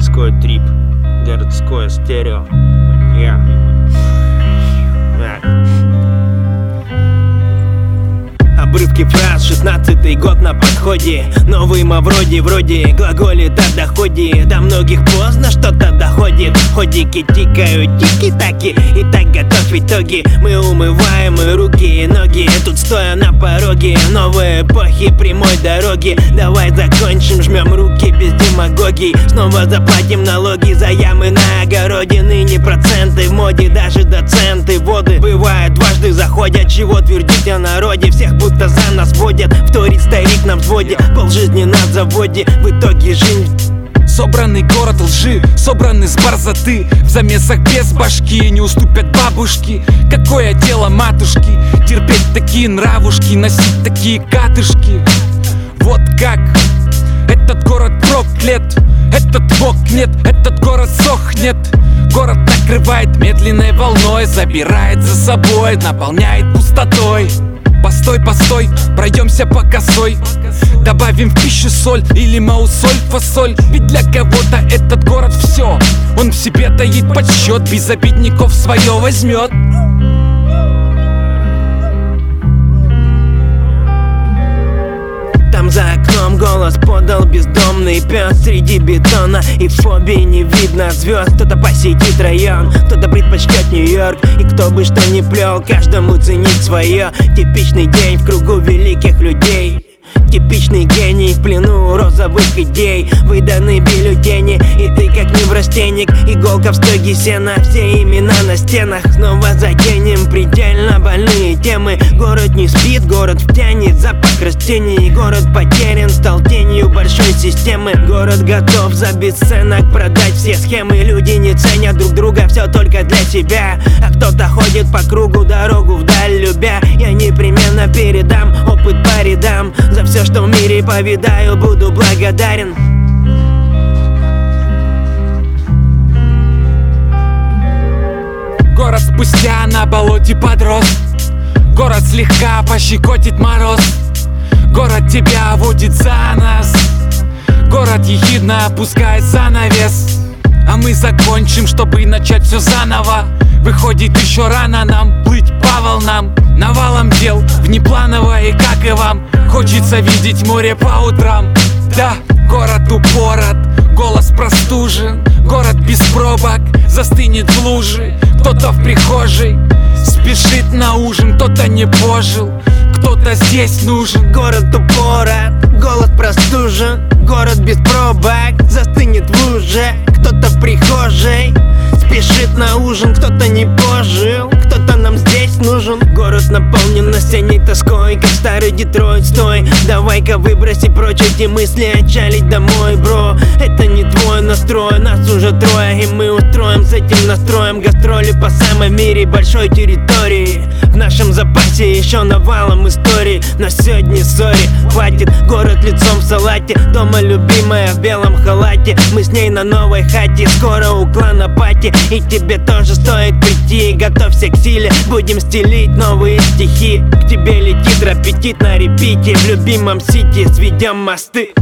Городской трип, городское стерео. Я. Обрывки фраз, шестнадцатый год на подходе. Новый вроде вроде глаголит о доходе До многих поздно что-то доходит. Ходики тикают, тики-таки И так готов в итоге. Мы умываем и руки и ноги Тут стоя на пороге. Новой эпохи прямой дороги. Давай закончим, жмем руки демагогии Снова заплатим налоги за ямы на огороде. Ныне проценты в моде, даже доценты воды. Бывает дважды заходят, чего твердить о народе. Всех будто за нас водят Вторит старик на взводе. Пол жизни на заводе В итоге жизнь. Собранный город лжи, собранный с борзоты В замесах без башки не уступят бабушки. Какое дело матушки? Терпеть такие нравушки, носить такие катышки. Вот как этот город проклят Этот бог нет, этот город сохнет. Город накрывает медленной волной Забирает за собой, наполняет пустотой. Постой, постой, пройдемся по косой. Добавим в пищу соль или маусоль, фасоль. Ведь для кого-то этот город все Он в себе таит подсчет, без обидников свое возьмет бездомный пес Среди бетона и фобии не видно звезд Кто-то посетит район, кто-то предпочтет Нью-Йорк И кто бы что ни плел, каждому ценить свое Типичный день в кругу великих людей Типичный гений. В плену розовых идей Выданы бюллетени. И ты как неврастенник Иголка в стоге сена. Все имена на стенах Снова заденем предельно больные темы. Город не спит, город втянет запах растений. Город потерян, стал тенью большой системы. Город готов за бесценок продать все схемы. Люди не ценят друг друга, все только для себя. А кто-то ходит по кругу, дорогу вдаль любя. Я непременно передам опыт по рядам За все, что в мире повидаю, буду благодарен. Город спустя на болоте подрос. Город слегка пощекотит мороз. Город тебя водит за нас Город ехидно опускает занавес А мы закончим, чтобы начать все заново Выходит еще рано нам плыть по волнам Навалом дел внеплановое, как и вам. Хочется видеть море по утрам. Да, город упорот, голос простужен. Город без пробок, застынет в луже. Кто-то в прихожей спешит на ужин Кто-то не пожил, кто-то здесь нужен. Город упорот, голос простужен. Город без пробок, застынет в луже. Кто-то в прихожей спешит на ужин Кто-то не пожил, кто-то нам здесь нужен. Город наполнен осенней тоской, как старый Детройт Стой, давай-ка выброси прочь эти мысли Отчалить домой, бро. Это не твой настрой, нас уже трое И мы устроим с этим настроем Гастроли по самой мире большой территории нашем запасе еще навалом истории. Но сегодня, сори, хватит Город лицом в салате. Дома любимая в белом халате. Мы с ней на новой хате. Скоро у клана пати. И тебе тоже стоит прийти. Готовься к силе, будем стелить новые стихи. К тебе летит аппетит на репите. В любимом сити сведем мосты